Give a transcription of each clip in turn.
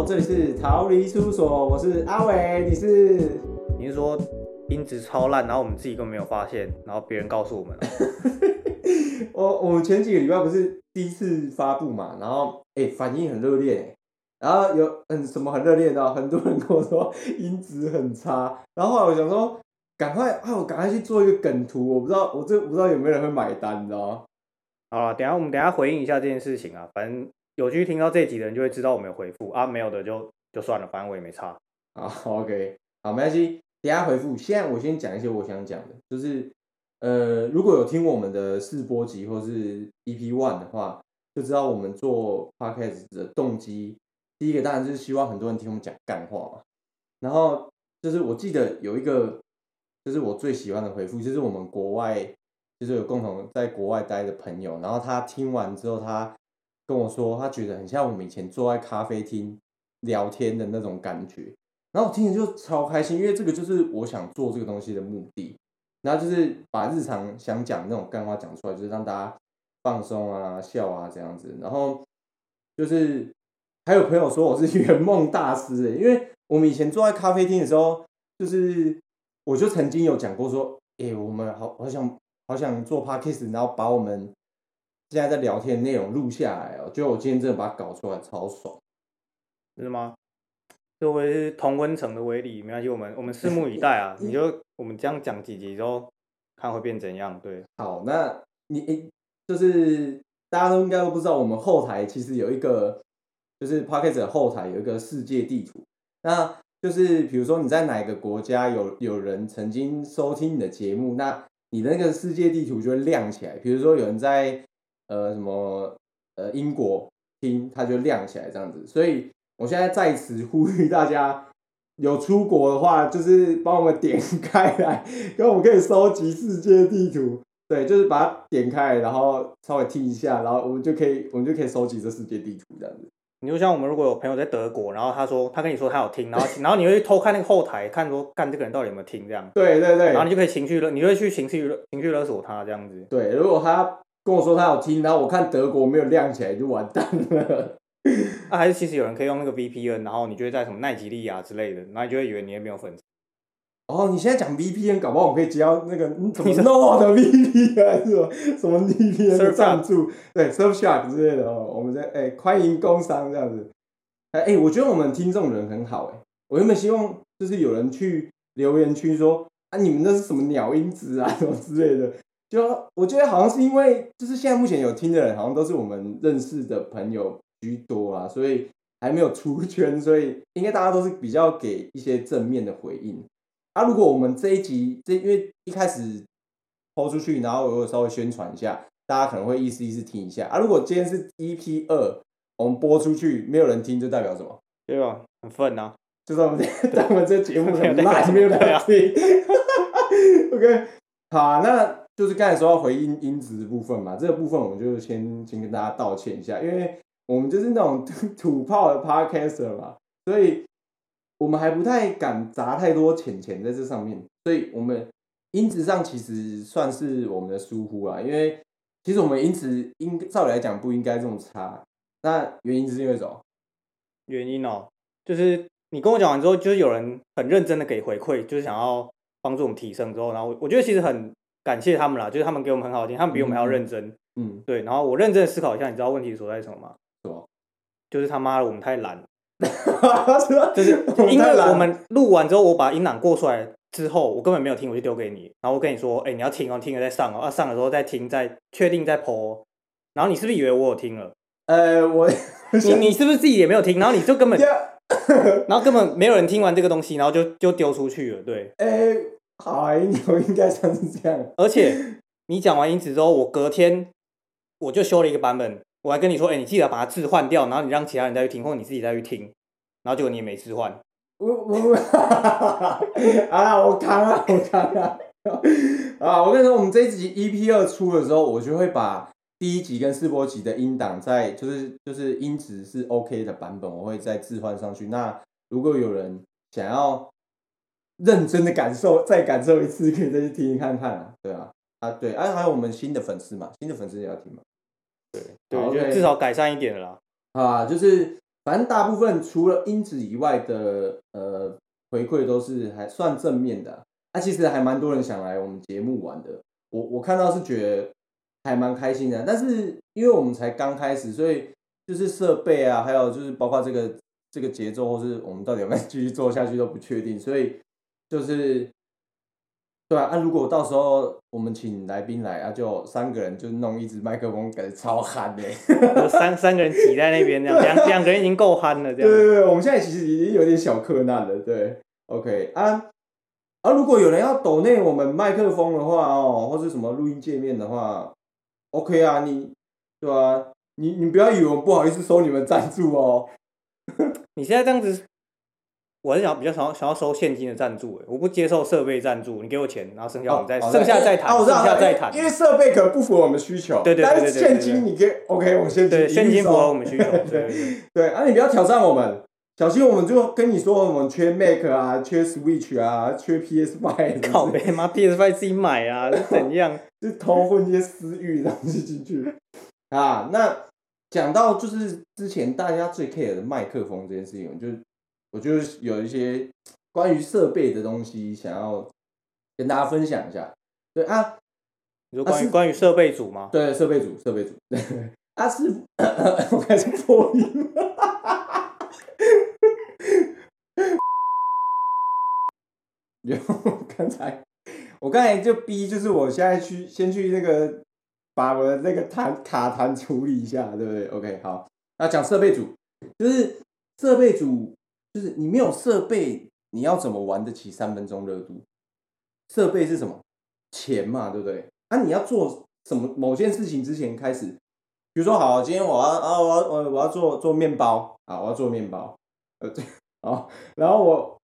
好，这里是逃离事务所，我是阿伟，你是？你是说音质超烂，然后我们自己根本没有发现，然后别人告诉我们了？我我们前几个礼拜不是第一次发布嘛，然后哎、反应很热烈，然后有嗯什么很热烈的，很多人跟我说音质很差，然后后来我想说赶快啊，我赶快去做一个梗图，我不知道我这不知道有没有人会买单，你知道吗？好了，等一下我们等一下回应一下这件事情啊，反正有去听到这集的人就会知道我们有回复啊，没有的就就算了，反正我也没差。好，OK，好，没关系，等下回复。现在我先讲一些我想讲的，就是呃，如果有听我们的试播集或是 EP One 的话，就知道我们做 Podcast 的动机。第一个当然就是希望很多人听我们讲干话嘛。然后就是我记得有一个，就是我最喜欢的回复，就是我们国外就是有共同在国外待的朋友，然后他听完之后，他跟我说，他觉得很像我们以前坐在咖啡厅聊天的那种感觉。然后我听着就超开心，因为这个就是我想做这个东西的目的。然后就是把日常想讲那种干话讲出来，就是让大家放松啊、笑啊这样子。然后就是还有朋友说我是 圆梦大师，因为我们以前坐在咖啡厅的时候，就是我就曾经有讲过说，诶、我们好好想好想做 podcast，然后把我们现在在聊天的内容录下来哦。就我今天真的把它搞出来，超爽。是吗？这会是同温层的威力，没关系，我们我们拭目以待啊。你就我们这样讲几集之后，看会变怎样？对，好，那你诶就是大家都应该都不知道，我们后台其实有一个，就是 p o c k e t 的后台有一个世界地图。那就是比如说你在哪个国家有有人曾经收听你的节目，那你的那个世界地图就会亮起来。比如说有人在呃什么呃英国听，它就亮起来这样子。所以我现在在此呼吁大家，有出国的话，就是帮我们点开来，跟我们可以收集世界地图。对，就是把它点开，然后稍微听一下，然后我们就可以，我们就可以收集这世界地图这样子。你就像我们如果有朋友在德国，然后他说他跟你说他有听，然后然后你会偷看那个后台，看说干这个人到底有没有听这样，对对对然后你就可以情绪勒，你就会去情绪勒情绪勒索他这样子。对，如果他跟我说他有听，然后我看德国没有亮起来，就完蛋了。啊，还是其实有人可以用那个 VPN，然后你就会在什么奈吉利亚之类的，然后你就会以为你也没有粉丝。哦，你现在讲 VPN，搞不好我们可以接到那个嗯 什么 No 的 VPN 还是什么什么 VPN 赞助，对 Surfshark 之类的哦。我们在哎、欢迎工商这样子。哎、哎，我觉得我们听众人很好哎、我原本希望就是有人去留言区说啊，你们那是什么鸟音质啊什么之类的。就我觉得好像是因为就是现在目前有听的人，好像都是我们认识的朋友居多啊，所以还没有出圈，所以应该大家都是比较给一些正面的回应。啊，如果我们这一集这因为一开始抛出去，然后我有稍微宣传一下，大家可能会意思意思听一下啊。如果今天是 EP 二，我们播出去没有人听，就代表什么？对吧？很愤啊！就是我们这我们这节目很烂，没有人对啊听。OK，好啊，那就是刚才说要回音音质的部分嘛，这个部分我们就先先跟大家道歉一下，因为我们就是那种 土炮的 podcaster 嘛，所以我们还不太敢砸太多钱钱在这上面，所以我们音质上其实算是我们的疏忽啊，因为其实我们音质应照理来讲不应该这么差，那原因是因为什么？原因哦，就是你跟我讲完之后，就是有人很认真的给回馈，就是想要帮助我们提升之后，然后我觉得其实很感谢他们啦，就是他们给我们很好的建议，他们比我们还要认真。嗯，对，然后我认真的思考一下，你知道问题所在什么吗？什么？就是他妈的我们太懒 就是因为我们录完之后，我把音档过出来之后，我根本没有听，我就丢给你，然后我跟你说，哎、你要听哦，听了再上哦，啊上了之后再听，再确定再哦然后你是不是以为我有听了？呃，我你 你是不是自己也没有听？然后你就根本，呀，然后根本没有人听完这个东西，然后就就丢出去了，对。哎，好啊，应该应该算是这样。而且你讲完音质之后，我隔天我就修了一个版本，我还跟你说，哎、你记得把它置换掉，然后你让其他人再去听，或者你自己再去听，然后结果你也没置换。我我啊，我扛啊，我扛啊！啊，我跟你说，我们这一集 EP 二出的时候，我就会把第一集跟试播集的音档在就是就是音质是 OK 的版本，我会再置换上去。那如果有人想要认真的感受，再感受一次，可以再去听听看看啊。对啊，啊对，啊还有我们新的粉丝嘛，新的粉丝也要听嘛。对，对我觉得 OK 至少改善一点了啦。啊，就是反正大部分除了音质以外的呃回馈都是还算正面的啊。啊其实还蛮多人想来我们节目玩的，我我看到是觉得还蛮开心的。但是因为我们才刚开始，所以就是设备啊，还有就是包括这个这个节奏，或是我们到底有没有继续做下去都不确定，所以就是。对啊，啊，如果到时候我们请来宾来啊，就三个人就弄一支麦克风，感觉超憨的。有三三个人挤在那边，这样 两两个人已经够憨了，这样。对对对，我们现在其实已经有点小困难了。对，OK 啊啊，如果有人要抖内我们麦克风的话哦，或是什么录音界面的话，OK 啊，你对啊、你你不要以为我不好意思收你们赞助哦。你现在这样子，我是想比较想要想要收现金的赞助，欸我不接受设备赞助，你给我钱，然后剩下我们再哦剩下再谈，剩下再谈。因为设备可能不符合我们需求。对对对对但是现金你给 OK，我们现金对，一律现金符合我们需求。对对 啊，你不要挑战我们，小心我们就跟你说我们缺 Mac 啊，缺 Switch 啊，缺 PS Five，靠背妈 PS Five 自己买啊，是怎样？就偷混一些私欲的东西进去啊。那讲到就是之前大家最 care 的麦克风这件事情，我就我就是有一些关于设备的东西想要跟大家分享一下。对啊，你说关于关于设备组吗？对设备组，设备组，啊是，我开始破音了。有刚才我刚才就逼，就是我现在去先去那个把我的那个弹卡弹处理一下，对不对？OK，好，那讲设备组，就是设备组，就是你没有设备，你要怎么玩得起三分钟热度？设备是什么？钱嘛，对不对？那、你要做什么某件事情之前开始，比如说好，今天我要啊，我要我我要做做面包啊，我要做面包，呃，对，好，然后我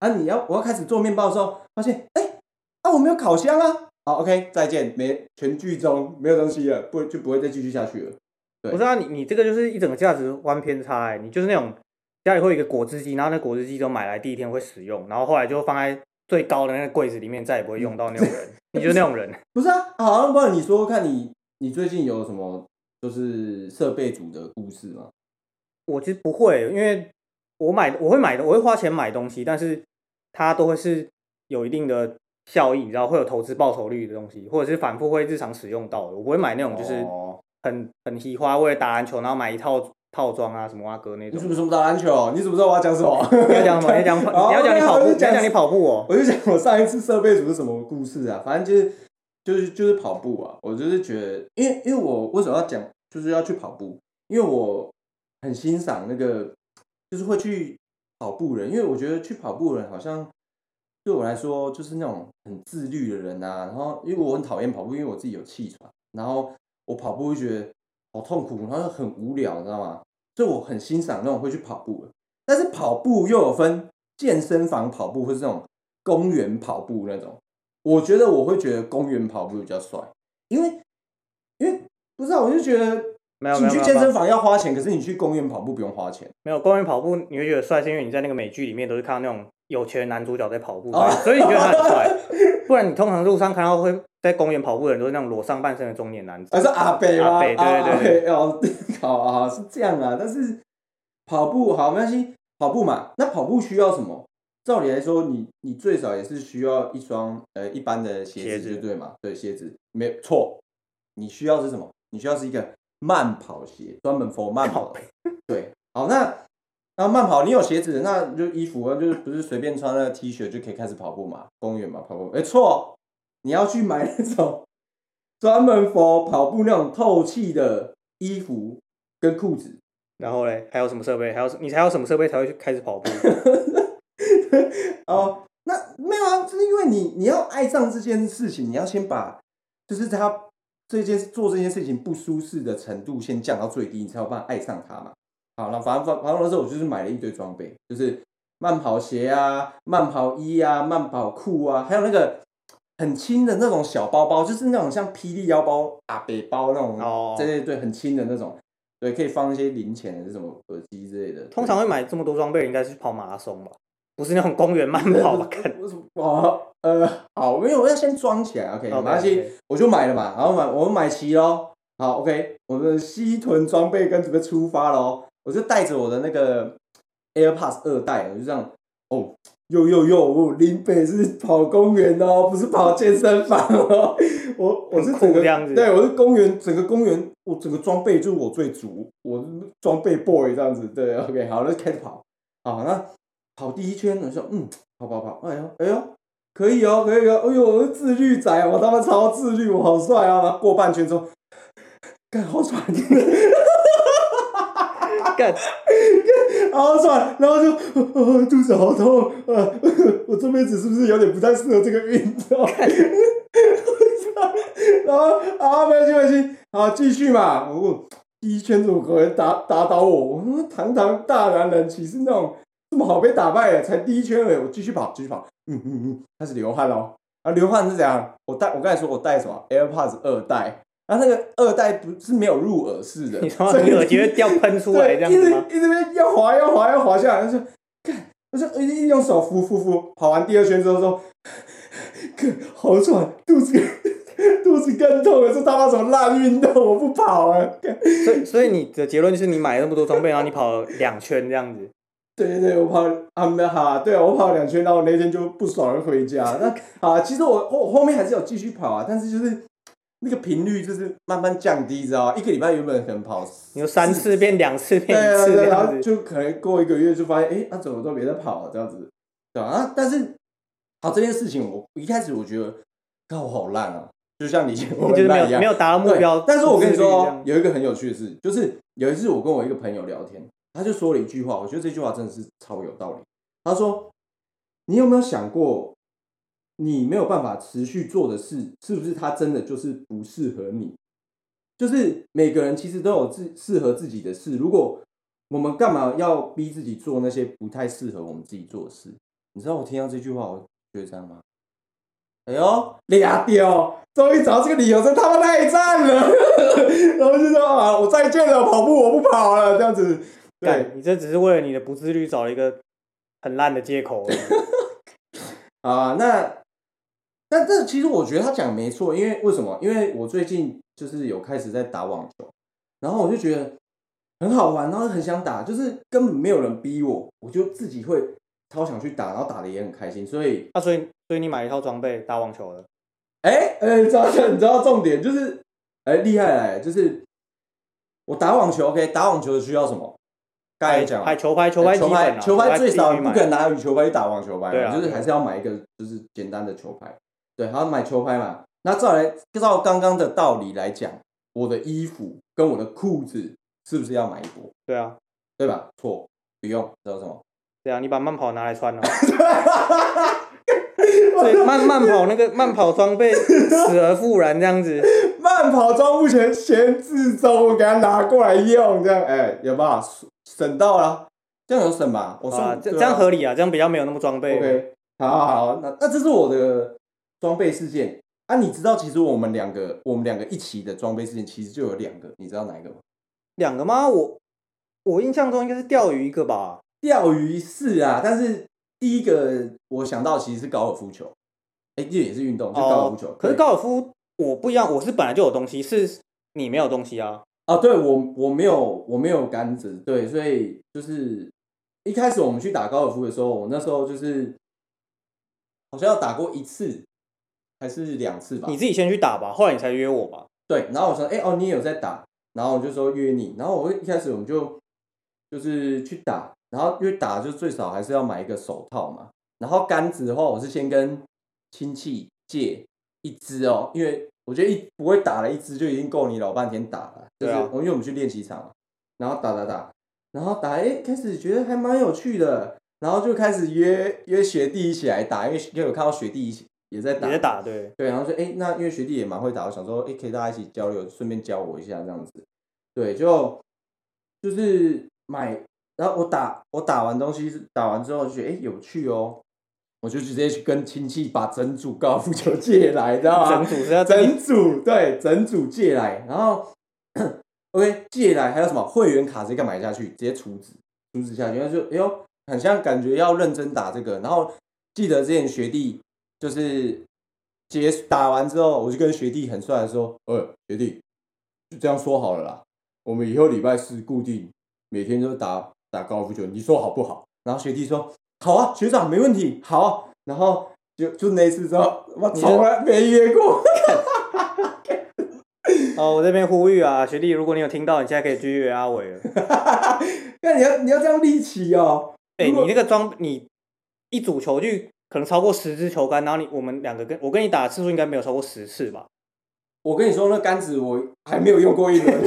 啊，你要我要开始做面包的时候，发现哎，啊我没有烤箱啊，好，OK，再见，没全剧终，没有东西了，不就不会再继续下去了。对不是啊，你你这个就是一整个价值观偏差哎、你就是那种家里会有一个果汁机，然后那果汁机都买来第一天会使用，然后后来就放在最高的那个柜子里面，再也不会用到那种人，你就是那种人。不是啊，好，那不然你说说看你你最近有什么就是设备组的故事吗？我其实不会，因为我买我会买的，我会花钱买东西，但是它都会是有一定的效益，你知道会有投资报酬率的东西，或者是反复会日常使用到的。我不会买那种就是哦很很奇花，为了打篮球然后买一套套装啊什么啊哥那种你怎。么怎么打篮球？你怎么知道我要讲什么？你要讲什么？你要讲你哦要讲你跑步，我就讲你要讲你跑步哦。我就讲我上一次设备组是什么故事啊？反正就是就是就是跑步啊。我就是觉得，因为因为我为什么要讲，就是要去跑步，因为我很欣赏那个就是会去跑步的人，因为我觉得去跑步的人好像对我来说就是那种很自律的人啊。然后因为我很讨厌跑步，因为我自己有气喘，然后我跑步会觉得好痛苦，然后又很无聊，你知道吗？所以我很欣赏那种会去跑步的。但是跑步又有分健身房跑步或是那种公园跑步那种，我觉得我会觉得公园跑步比较帅，因为因为不知道，我就觉得没有你去健身房要花钱，可是你去公园跑步不用花钱。没有公园跑步，你会觉得帅，是因为你在那个美剧里面都是看到那种有钱的男主角在跑步，哦所以所以你觉得他很帅。不然你通常路上看到会在公园跑步的人都是那种裸上半身的中年男子。还是阿北吗？阿北对对啊对对阿北哦，好啊，是这样啊。但是跑步好没关系，跑步嘛，那跑步需要什么？照理来说，你你最少也是需要一双呃一般的鞋鞋子子，就对嘛？对，鞋子没错。你需要是什么？你需要是一个慢跑鞋，专门 for 慢跑的。对，好，那那慢跑，你有鞋子，那就衣服，那就是不是随便穿那个 T 恤就可以开始跑步嘛？公园嘛，跑步。哎、错，你要去买那种专门 for 跑步那种透气的衣服跟裤子。然后嘞，还有什么设备？还有你还有什么设备才会去开始跑步？哦，那没有啊，就是因为你你要爱上这件事情，你要先把就是他这件做这件事情不舒适的程度先降到最低，你才有办法爱上它嘛。好，那反正反反正那时候我就是买了一堆装备，就是慢跑鞋啊、慢跑衣啊、慢跑裤啊，还有那个很轻的那种小包包，就是那种像霹雳腰包、阿北包那种，哦对对对，很轻的那种，对，可以放一些零钱的这种耳机之类的。通常会买这么多装备，应该是跑马拉松吧？不是那种公园慢跑吧？看，为什么？哦，呃，好，没有，我要先装起来，OK，没关系我就买了嘛，然后买，我们买齐喽，好，OK，我们的西屯装备跟准备出发喽，我就带着我的那个 AirPods 二代，我就这样，哦，哟哟哟，我林北是跑公园哦，不是跑健身房哦，我我是整个对，我是公园整个公园，我整个装备就是我最足，我是装备 boy 这样子，对，OK，好，那开始跑，好，那跑第一圈，我说嗯，跑跑跑，哎呦哎呦。可以哦，可以哦，哎呦，我是自律仔，我他妈超自律，我好帅啊！然后过半圈之后，干好喘，干，好喘，然后就、呃、肚子好痛，呃，我这辈子是不是有点不太适合这个运动？然后啊，没关系，没关系，好，继续嘛。我第一圈怎么可能打打倒我？我说堂堂大男人，岂是那种这么好被打败的？才第一圈而已，我继续跑，继续跑，嗯嗯嗯，开始流汗喽。啊，流汗是怎样？我带我刚才说我带什么 AirPods 二代，然后那个二代不是没有入耳式的，你说耳机会掉喷出来这样子吗？一直边要滑要滑要滑下来，就说看，我就一直用手扶扶扶，跑完第二圈之后说，看好喘，肚子 肚子更痛了，这他妈什么烂运动，我不跑了。所以所以你的结论就是你买了那么多装备，然后你跑了两圈这样子。对对对，我跑啊没有哈，对啊，我跑了两圈，然后我那天就不爽的回家。那啊，其实我我后面还是有继续跑啊，但是就是那个频率就是慢慢降低，知道吗？一个礼拜原本可能跑有三次变两次对变一次，对，然后就可能过一个月就发现，哎，那、怎么都别在跑了这样子，对吧、啊？但是，好这件事情，我一开始我觉得，看我好烂啊，就像你我 就是没很烂一样有没。有达到目对标。但是我跟你说哦有一个很有趣的事，就是有一次我跟我一个朋友聊天，他就说了一句话，我觉得这句话真的是超有道理。他说：“你有没有想过，你没有办法持续做的事，是不是它真的就是不适合你？就是每个人其实都有自适合自己的事，如果我们干嘛要逼自己做那些不太适合我们自己做的事？你知道我听到这句话，我觉得这样吗？哎呦，俩丢！终于找到这个理由，真他妈太赞了！然后就说啊，我再见了，跑步我不跑了，这样子。对，你这只是为了你的不自律找了一个很烂的借口。啊，那但这其实我觉得他讲得没错，因为为什么？因为我最近就是有开始在打网球，然后我就觉得很好玩，然后很想打，就是根本没有人逼我，我就自己会超想去打，然后打的也很开心，所以啊所以所以你买一套装备打网球了，哎，呃，你知道 你知道重点就是，哎，厉害来，就是我打网球，OK，打网球需要什么？刚才讲球拍，球拍基球拍球拍最少你不可能拿羽球拍去打网球拍对啊就是还是要买一个就是简单的球拍。对，还要买球拍嘛。那照来照刚刚的道理来讲，我的衣服跟我的裤子是不是要买一波？对啊，对吧？错，不用，知道什么？对啊，你把慢跑拿来穿了。对，慢慢跑那个慢跑装备死而复燃这样子，慢跑装目前闲置中，我给它拿过来用，这样哎、有没有省到了？这样有省吧？我啊，这样合理啊，这样比较没有那么装备。OK，好好好，那那这是我的装备事件啊。你知道，其实我们两个，我们两个一起的装备事件其实就有两个，你知道哪一个吗？两个吗？我我印象中应该是钓鱼一个吧。钓鱼是啊，但是第一个我想到其实是高尔夫球，哎、这也是运动，就高尔夫球。哦可是高尔夫我不一样，我是本来就有东西，是你没有东西啊。啊，对我我没有我没有杆子，对，所以就是一开始我们去打高尔夫的时候，我那时候就是好像要打过一次还是两次吧。你。自己先去打吧，后来你才约我吧。对，然后我说，哎、哦，你也有在打，然后我就说约你，然后我一开始我们就就是去打，然后因为打就最少还是要买一个手套嘛，然后杆子的话，我是先跟亲戚借一支哦，因为我觉得一不会打了一支就已经够你老半天打了，就是对啊。我因为我们去练习场嘛，然后打打打，然后打，哎、开始觉得还蛮有趣的，然后就开始约约学弟一起来打，因为因为有看到学弟一起也在打，也在打，对，对，然后说，哎、那因为学弟也蛮会打，我想说，哎、可以大家一起交流，顺便教我一下这样子。对，就就是买，然后我打我打完东西，打完之后就觉得，哎、有趣哦，我就直接去跟亲戚把整组高尔夫球借来，知道吗？整组是要整整组对，整组借来，然后 OK 借来，还有什么会员卡直接干买下去，直接储值，储值下去，然后就哎呦，很像感觉要认真打这个。然后记得之前学弟就是结打完之后，我就跟学弟很帅的说，呃，学弟就这样说好了啦，我们以后礼拜四固定每天都打打高尔夫球，你说好不好？然后学弟说好啊，学长没问题，好啊、然后就就那一次之后，我从来没约过。哦，我这边呼吁啊，学弟，如果你有听到，你现在可以去约阿伟了。那你要你要这样立起哦。哎、你那个装，你一组球具可能超过十支球杆，然后你我们两个跟我跟你打的次数应该没有超过十次吧？我跟你说，那杆子我还没有用过一轮，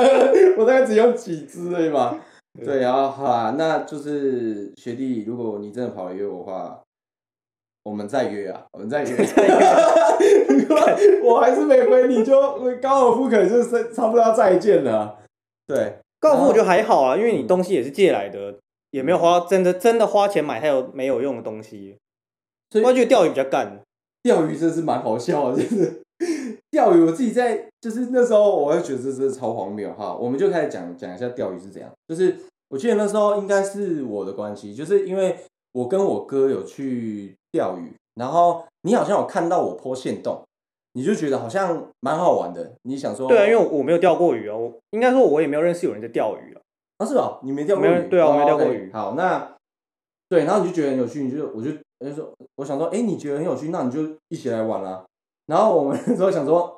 我大概只用几支而已嘛。对，然后好啦，那就是学弟，如果你真的跑来约我的话，我们再约啊，我们再约。我还是没回你就，高尔夫可能就是差不多要再见了啊。对，高尔夫我觉得还好啊，因为你东西也是借来的，也没有花真的真的花钱买它有没有用的东西。所以我觉得钓鱼比较干，钓鱼真是蛮好笑的，真是。钓鱼我自己在，就是那时候我会觉得这真的超荒谬哈。我们就开始讲讲一下钓鱼是怎样。就是我记得那时候应该是我的关系，就是因为我跟我哥有去钓鱼，然后你好像有看到我坡线洞，你就觉得好像蛮好玩的。你想说，对啊，因为我我没有钓过鱼啊，我应该说我也没有认识有人在钓鱼啊。啊，是吧？你没钓过鱼？对啊我没哦钓过鱼好，那对，然后你就觉得很有趣，你就我就我就说，我想说，哎、你觉得很有趣，那你就一起来玩啦、然后我们 那时候想说，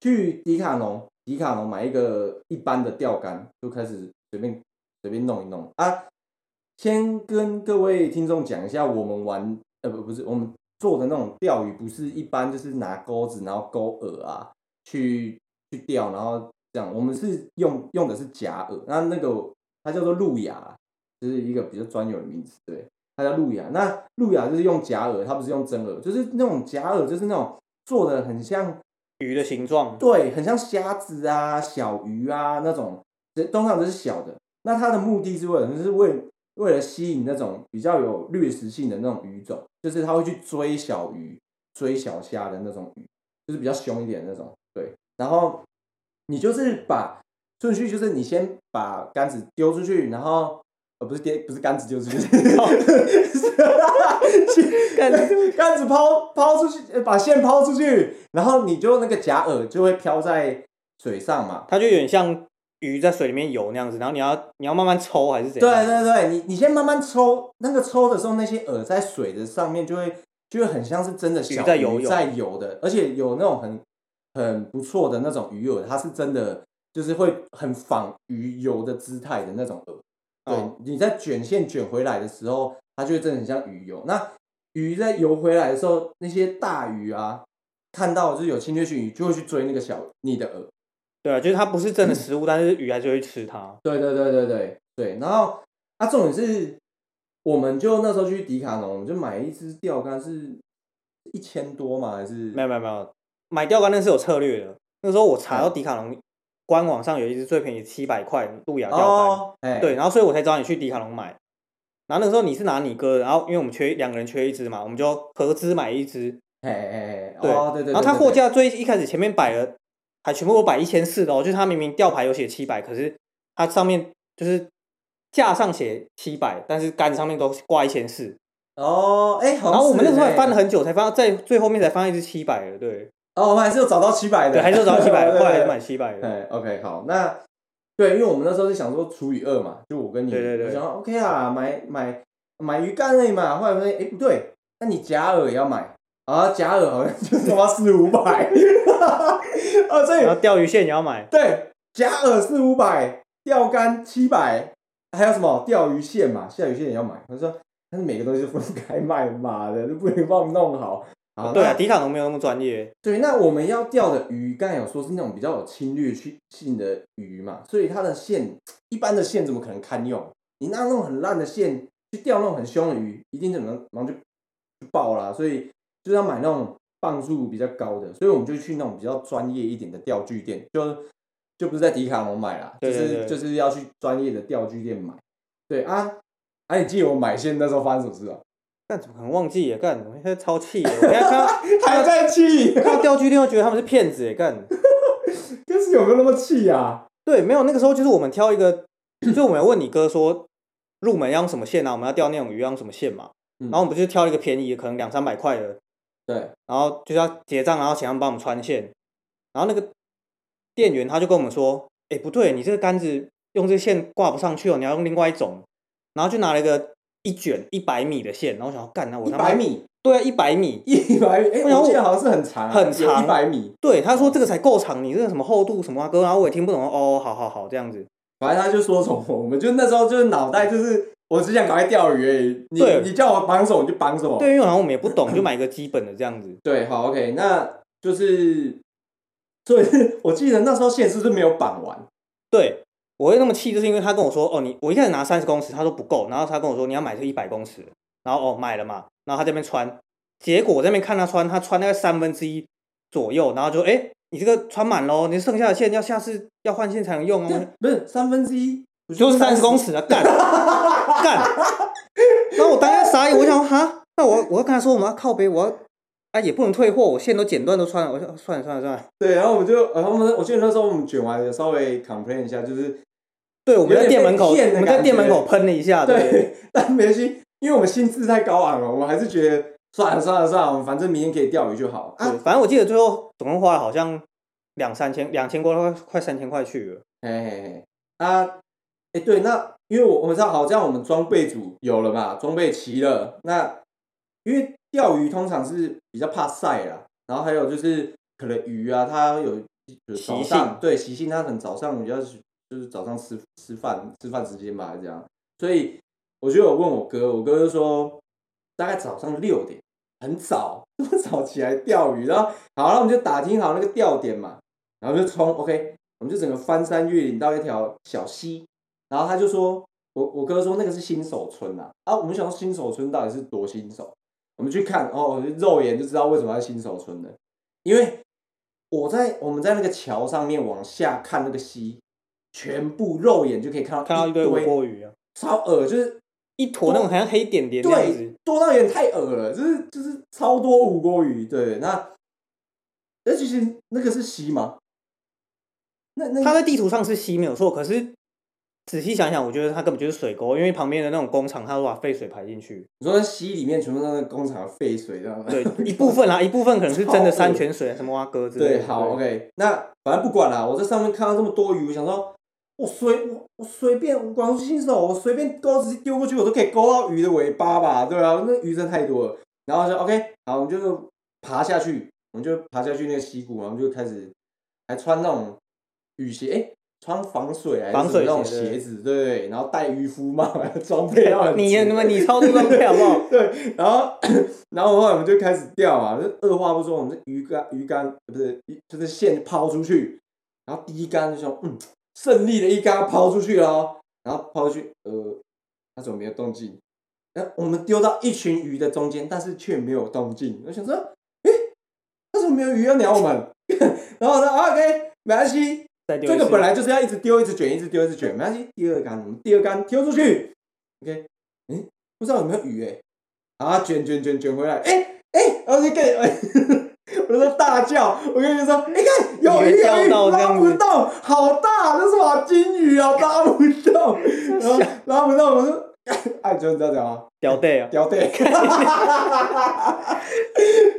去迪卡侬，迪卡侬买一个一般的钓竿，就开始随便随便弄一弄。啊。先跟各位听众讲一下，我们玩呃不不是我们做的那种钓鱼，不是一般就是拿钩子然后钩饵啊去去钓，然后这样，我们是用用的是假饵，那那个它叫做路亚，就是一个比较专有的名词，对，它叫路亚。那路亚就是用假饵，它不是用真饵，就是那种假饵，就是那种做的很像，鱼的形状，对，很像虾子啊、小鱼啊那种，这通常都是小的。那它的目的是为了，就是为为了吸引那种比较有掠食性的那种鱼种，就是它会去追小鱼、追小虾的那种鱼，就是比较凶一点的那种。对，然后你就是把顺序，就是你先把杆子丢出去，然后呃不是丢不是杆子丢出去，干杆子抛抛出去，呃把线抛出去，然后你就那个假饵就会飘在水上嘛。它就有点像鱼在水里面游那样子，然后你要你要慢慢抽还是怎样？对对对，你你先慢慢抽，那个抽的时候，那些饵在水的上面就会就会很像是真的小鱼在游在游的，而且有那种很很不错的那种鱼饵，它是真的就是会很仿鱼游的姿态的那种饵。对，哦你在卷线卷回来的时候，它就会真的很像鱼游。那鱼在游回来的时候，那些大鱼啊，看到就是有侵略性鱼，就会去追那个小你的饵。对啊，就是它不是真的食物，但是鱼还是会吃它。对对对对对对，然后啊，重点是，我们就那时候去迪卡侬，我们就买一只钓竿是一千多嘛，还是没有没有没有，买钓竿那是有策略的。那时候我查嗯到迪卡侬官网上有一只最便宜七百块路亚钓竿，哦，哎，对，然后所以我才找你去迪卡侬买。然后那个时候你是拿你哥的，然后因为我们缺两个人缺一只嘛，我们就合资买一只。哎哎哎，对，哦对对，然后他货架最一开始前面摆了，还全部都摆一千四的哦，就是它明明吊牌有写七百，可是它上面就是架上写七百，但是杆子上面都挂一千四。哦，哎，好然后我们那时候还翻了很久，才翻到在最后面才翻到一只七百的，对哦，我们还是有找到七百的，对，还是有找到七百，对后来还是买七百的。哎，OK，好，那对，因为我们那时候是想说除以二嘛，就我跟你，对对对。我想说 OK 啊，买买买鱼竿而已嘛，后来发现哎不对，那你假饵也要买。啊，假饵好像就是他妈四五百，啊，所以然后钓鱼线也要买，对假饵四五百，钓竿七百，还有什么？钓鱼线嘛，下鱼线也要买，他说但是每个东西都分开卖，妈的，都不能帮我们弄好。好，对啊，迪卡侬没有那么专业。对，那我们要钓的鱼，刚才有说是那种比较有侵略性的鱼嘛，所以它的线，一般的线怎么可能堪用？你拿那种很烂的线去钓那种很凶的鱼，一定怎么然后就就爆啦。所以就是要买那种磅数比较高的，所以我们就去那种比较专业一点的钓具店，就就不是在迪卡侬买啦，就是就是要去专业的钓具店买。对啊，啊，你记得我买线那时候发生什么事啊？干怎么可能忘记耶？干，我现在超气耶！我现在看到 还在气，看到钓具店，会觉得他们是骗子耶！干，可是有没有那么气啊？对，没有那个时候就是我们挑一个，就我们有问你哥说入门要用什么线啊？我们要钓那种鱼要用什么线嘛？嗯然后我们不就挑一个便宜的，可能两三百块的，对，然后就是要结账，然后请他们帮我们穿线。然后那个店员他就跟我们说：“哎、不对，你这个杆子用这线挂不上去哦，你要用另外一种，然后就拿了一个一卷一百米的线，然后我想要干那我一他妈百米，对啊，一百米，一百米，哎，然后我记得好像是很长啊，很长一百米。对，他说这个才够长，你这个什么厚度什么啊哥，然后我也听不懂，哦，好好好，这样子，反正他就说什么，我们就那时候就是脑袋就是，我只想赶快钓鱼而已。你对你叫我绑手，我就绑什么。对，因为好像我们也不懂，就买一个基本的这样子。对，好，OK，那就是，所以我记得那时候线是不是没有绑完？对，我会那么气，就是因为他跟我说，哦，你我一开始拿三十公尺，他说不够，然后他跟我说你要买这一百公尺，然后哦买了嘛，然后他这边穿，结果我这边看他穿，他穿大概三分之一左右，然后就哎，你这个穿满喽，你剩下的线要下次要换线才能用哦，不是三分之一，就是三十公尺啊，干干，然后我当下傻眼，我想说哈，那我我要跟他说我们要靠背，我要。啊，也不能退货，我线都剪断都穿了，我说算了算了算了。对，然后我们就，然后我们我记得那时候我们卷完，有稍微 complain 一下，就是对，我们在店门口，我们在店门口喷了一下，对。对，但没关系，因为我们心智太高昂了，我们还是觉得算了算了算了，我们反正明天可以钓鱼就好啊。对，反正我记得最后总共花了好像两三千，两千多快快三千块去了。嘿嘿嘿，啊，哎对，那因为我我们知道，好，这样我们装备组有了嘛，装备齐了，那因为钓鱼通常是比较怕晒啦，然后还有就是可能鱼啊，它有有早习性对习性，它可能早上比较就是早上吃吃饭吃饭时间吧，这样，所以我就有问我哥，我哥就说大概早上六点，很早，这么早起来钓鱼，然后好，然后我们就打听好那个钓点嘛，然后就冲，OK，我们就整个翻山越岭到一条小溪，然后他就说，我我哥说那个是新手村啊，啊，我们想说新手村到底是多新手，我们去看哦，我就肉眼就知道为什么要新手村了，因为我在我们在那个桥上面往下看那个溪，全部肉眼就可以看到看到一堆堆无锅鱼啊，超恶，就是一坨那种好像黑点点对子。，多到有点太恶了，就是就是超多无锅鱼。对，那那其实那个是溪吗？那那它在地图上是溪没有错，可是仔细想想，我觉得它根本就是水沟，因为旁边的那种工厂，它都把废水排进去。你说那溪里面全部都是工厂的废水，这样吗？对，一部分啦，一部分可能是真的山泉水，什么蛙哥之类的。对，好，OK。那反正不管啦，我在上面看到这么多鱼，我想说，我随我我随便，我光是新手，我随便钩子丢过去，我都可以勾到鱼的尾巴吧？对啊，那鱼真的太多了。然后就 OK，好，我们就爬下去，我们就爬下去那个溪谷，然后就开始还穿那种雨鞋，哎、穿防水还是防水那种鞋子，对对，然后戴渔夫帽，装备要很你足你们你超多装备好不好？对，然后然后后来我们就开始钓啊，就二话不说，我们这鱼竿鱼竿不是就是线抛出去，然后第一竿就说嗯，胜利的一竿抛出去了哦，然后抛出去，呃，它怎么没有动静？然后我们丢到一群鱼的中间，但是却没有动静。我想说，诶，为什么没有鱼要鸟我们？然后呢，OK，没关系，这个本来就是要一直丢、一直卷、一直丢、一直卷，没关系。第二杆，我们第二杆丢出去，OK，诶，不知道有没有鱼哎、然后卷卷卷卷回来，哎、哎、然后就跟哎，我就说 大叫，我跟你说，你看有鱼钓有鱼，拉不动，好大，那是好金鱼啊，拉不动，然后拉不动，我说，哎，就你知道讲吗？掉队啊，屌队，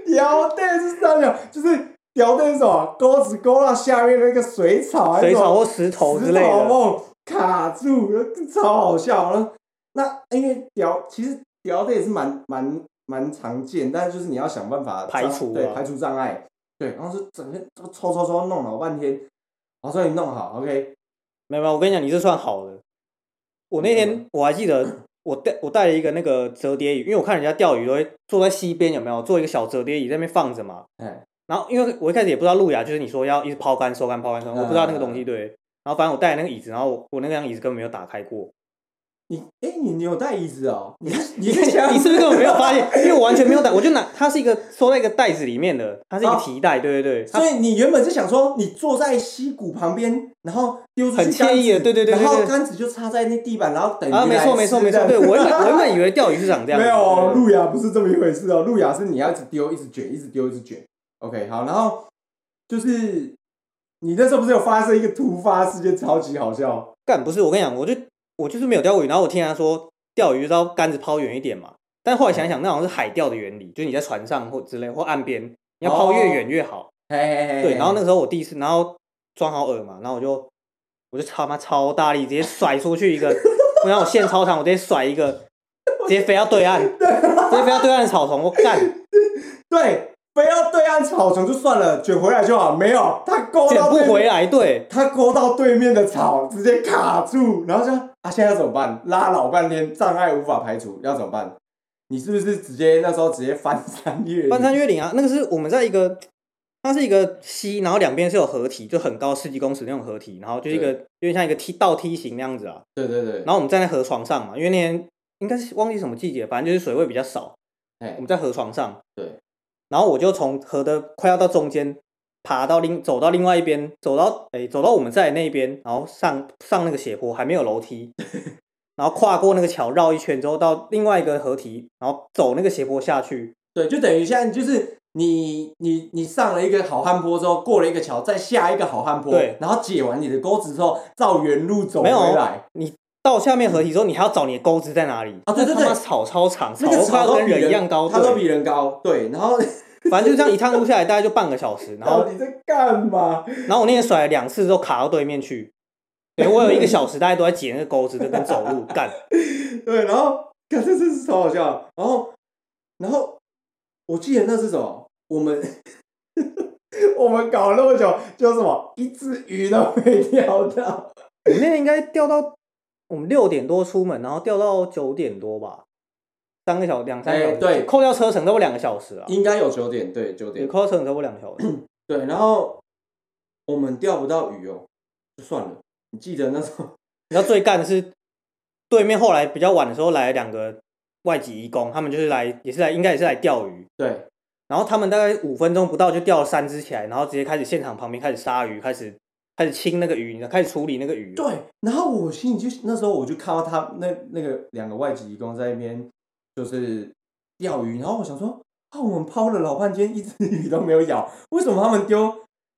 屌队是啥鸟？就是屌队是什么？钩子勾到下面那个水草，还是水什么草或石头之类的。石头梦卡住，超好笑。然后那因为屌，其实屌队也是蛮蛮蛮常见，但是就是你要想办法排除啊对排除障碍，对，然后是整天这个抽抽抽弄老半天，然后终于弄好，OK，没有没有，我跟你讲，你这算好的。我那天嗯我还记得，我带我带了一个那个折叠椅，因为我看人家钓鱼都会坐在溪边，有没有？做一个小折叠椅在那边放着嘛。哎，然后因为我一开始也不知道路亚，就是你说要一直抛竿收竿抛竿收竿，我不知道那个东嗯西对。然后反正我带那个椅子，然后我我那张椅子根本没有打开过。你哎、你你有带椅子哦？你是你 你是想你是不是根本没有发现？因为我完全没有带，我就拿它是一个收在一个袋子里面的，它是一个哦提袋，对对对，所以你原本是想说，你坐在溪谷旁边，然后丢出去很惬意的对对对对然后杆子就插在那地板，然后等鱼啊，没错没错没错，对我原本 我原本以为钓鱼是长这样，没有哦，路亚不是这么一回事哦，路亚是你要一直丢，一直卷，一直丢，一直卷。OK，好，然后就是你那时候不是有发生一个突发事件，超级好笑。干不是，我跟你讲，我就我就是没有钓过鱼，然后我听他说钓鱼就是要杆子抛远一点嘛，但后来想想，那好像是海钓的原理，就是你在船上或之类或岸边，你要抛越远越好。嘿嘿嘿，对，然后那个时候我第一次，然后装好饵嘛，然后我就我就他妈超大力，直接甩出去一个，然后我线超长，我直接甩一个，直接飞到对岸，直接飞到对岸的草丛，我干，对，飞到对岸草丛就算了，卷回来就好。没有，他勾卷不回来，对，他勾到对面的草，直接卡住，然后就啊，现在要怎么办？拉老半天，障碍无法排除，要怎么办？你是不是直接那时候直接翻山越岭？翻山越岭啊，那个是我们在一个，它是一个溪，然后两边是有河堤，就很高十几公尺那种河堤，然后就是一个有点像一个梯倒梯形那样子啊。对对对，然后我们站在河床上嘛，因为那天应该是忘记什么季节，反正就是水位比较少，哎我们在河床上。对。然后我就从河的快要到中间，爬到另走到另外一边，走到哎走到我们在那一边，然后上上那个斜坡，还没有楼梯，然后跨过那个桥绕一圈之后到另外一个河堤，然后走那个斜坡下去。对，就等于现在就是你你你上了一个好汉坡之后，过了一个桥，再下一个好汉坡，对然后解完你的钩子之后，照原路走回没有来。你到下面河堤之后，你还要找你的钩子在哪里？啊对对对草超长，草那个都快要跟草都比人一样高，对它都比人高。对，然后反正就这样一趟路下来大概就半个小时，然后你在干嘛？然后我那天甩了两次之后卡到对面去，对我有一个小时大家都在解那个钩子，就跟走路干。对，然后，看这真是超好笑。然后，然后我记得那是什么？我们 我们搞了那么久，就什么一只鱼都没钓到。我们那天应该钓到我们六点多出门，然后钓到九点多吧，三个小两三个小时，哎对扣掉车程都不多两个小时了。应该有九点，对，九对，点。扣掉车程都不多两个小时。对，然后我们钓不到鱼哦，就算了。你记得那时候？你知道最干的是对面后来比较晚的时候来了两个外籍义工，他们就是来也是来应该也是来钓鱼，对，然后他们大概五分钟不到就钓了三只起来，然后直接开始现场旁边开始杀鱼，开始开始清那个鱼，你知道开始处理那个鱼。对，然后我心里就那时候我就看到他那那个两个外籍义工在那边就是钓鱼，然后我想说啊，我们抛了老半天，一只鱼都没有咬，为什么他们丢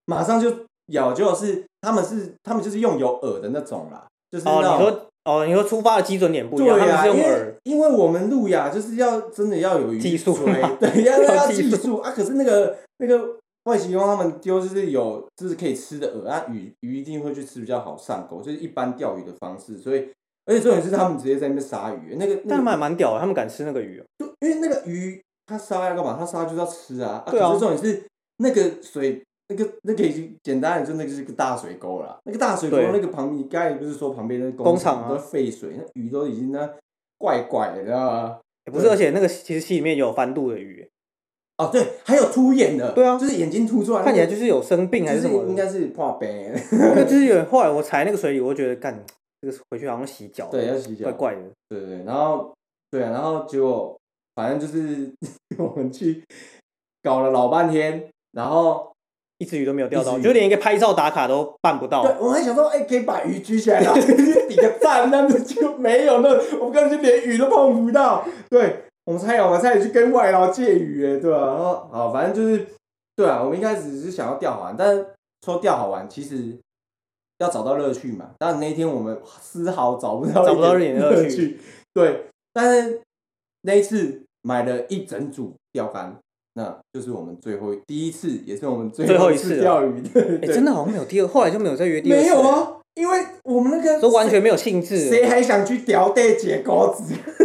马上就咬？结果是他们是他们就是用有饵的那种啦，就是哦，那种你说哦，你说出发的基准点不一样，对呀、他们是用饵因为。因为我们路亚就是要真的要有鱼技术追对，要 要要技术技术啊。可是那个那个外籍工他们丢就是有就是可以吃的饵啊，鱼鱼一定会去吃比较好上钩，就是一般钓鱼的方式。所以而且重点是他们直接在那边杀鱼，那个那但他们个还蛮屌的，他们敢吃那个鱼哦。就因为那个鱼它杀要干嘛？它杀就是要吃啊。对啊可是重点是那个水。那个那个已经简单的就那个就是个大水沟了啦，那个大水沟对那个旁边，你刚才不是说旁边那个工厂啊都废水，那鱼都已经那怪怪的，知道吗？欸不是，对而且那个其实溪里面有翻肚的鱼，哦，对，还有凸眼的，对啊就是眼睛凸出来，看起来就是有生病还是什么的。应该是破病，那个就是有点，后来我踩那个水里，我就觉得干这个回去好像洗脚，对，要洗脚怪，怪的。对对对，然后对啊，然后结果反正就是 我们去搞了老半天，然后一只鱼都没有钓到，就连一个拍照打卡都办不到对。我还想说，哎、可以把鱼举起来，然后比个赞，但是就没有那，我们根本就连鱼都碰不到。对，我们差点，我们差点去跟外劳借鱼，哎，对吧、然后好，反正就是，对啊，我们一开始只是想要钓好玩，但是说钓好玩，其实要找到乐趣嘛。但那一天我们丝毫找不到找不到一点乐趣趣。对，但是那一次买了一整组钓竿。那就是我们最后第一次，也是我们最最后一一次了钓鱼。的真的好像没有第二，后来就没有再约第二次。没有，啊，因为我们那个都完全没有兴致。谁还想去钓带解钩子？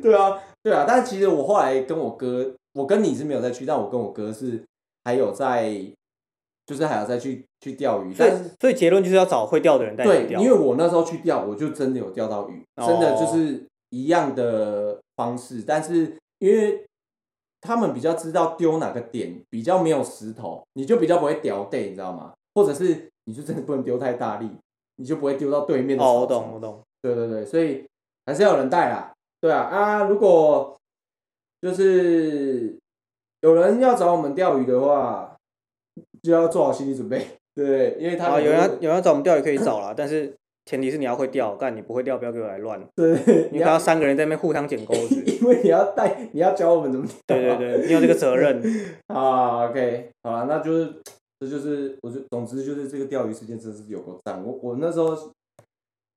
对啊，对啊。但其实我后来跟我哥，我跟你是没有再去，但我跟我哥是还有在，就是还要再去去钓鱼。所以但是所以结论就是要找会钓的人带对你，钓。因为我那时候去钓，我就真的有钓到鱼，哦真的就是一样的方式，但是因为。他们比较知道丢哪个点，比较没有石头，你就比较不会掉队，你知道吗？或者是你就真的不能丢太大力，你就不会丢到对面的哦，草丛我懂，我懂。对对对，所以还是要有人带啦。对啊啊，如果就是有人要找我们钓鱼的话，就要做好心理准备，对？因为他啊，有人要有人要找我们钓鱼可以找啦，但是前提是你要会钓，但你不会钓不要给我来乱。对，你看到三个人在那边互相捡钩子。因为你要带，你要教我们怎么钓。对对对，你有这个责任。啊，OK，好了，那就是这就是我就总之就是这个钓鱼事件真的是有够赞。我我那时候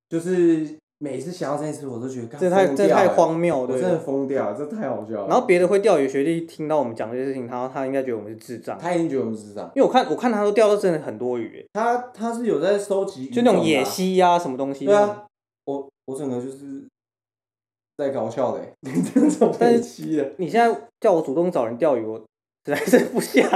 就是每次想到这件事，我都觉得这太这太荒谬，对我真。的疯掉了，这太好笑了。然后别的会钓鱼的学弟听到我们讲这些事情，他他应该觉得我们是智障，他一定觉得我们是智障，因为我看我看他都钓到真的很多鱼，他他是有在收集，就那种野。溪呀、什么东西。对啊，我我整个就是在搞笑的、你，这种但是野溪的。你现在叫我主动找人钓鱼，我实在是不想。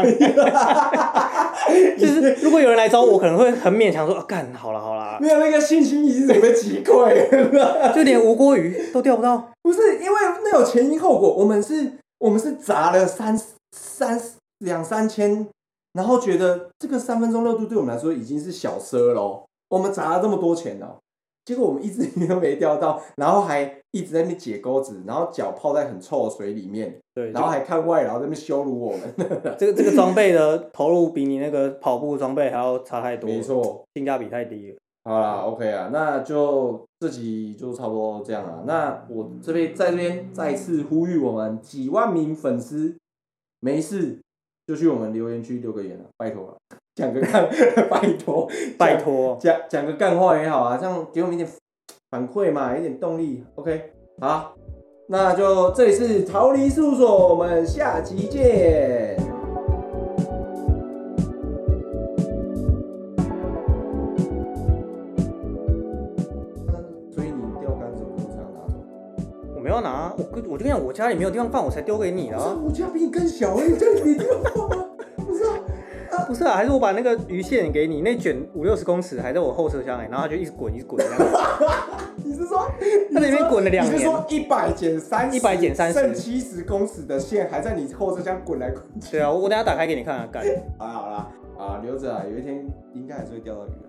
就是如果有人来找我，可能会很勉强说啊，干好了好了，没有那个信心已经整个击溃了。就连无锅鱼都钓不到。不是因为那有前因后果，我们是，我们是砸了三三两三千，然后觉得这个三分钟热度对我们来说已经是小奢喽，我们砸了这么多钱哦，结果我们一只鱼都没钓到，然后还一直在那边解钩子，然后脚泡在很臭的水里面，对，然后还看外劳在那边羞辱我们，这个这个装备的投入比你那个跑步装备还要差太多，没，错。性价比太低了。好啦，OK 啊，那就这集就差不多这样了。那我这边在这边再次呼吁我们几万名粉丝，没事就去我们留言区留个言啊，拜托了，讲个干，拜托，拜托，讲讲个干话也好啊，这样给我们一点反馈嘛，一点动力。OK，好，那就这里是逃离事务所，我们下期见。所以你钓竿怎么才要拿走？我没有拿，我跟我就跟你讲，我家里没有地方放，我才丢给你的啊。我家比你更小哎、欸，这里没地方放啊！不是啊，还是我把那个鱼线给你，那卷五六十公尺还在我后车厢哎，然后它就一直滚，一直滚这样。你是说他在里面滚了两年你是说一百减三一百减三十剩七十公尺的线还在你后车厢滚来滚去？对啊，我我等下打开给你看啊，干。好啦好啦，啊留着啊，有一天应该还是会钓到鱼的。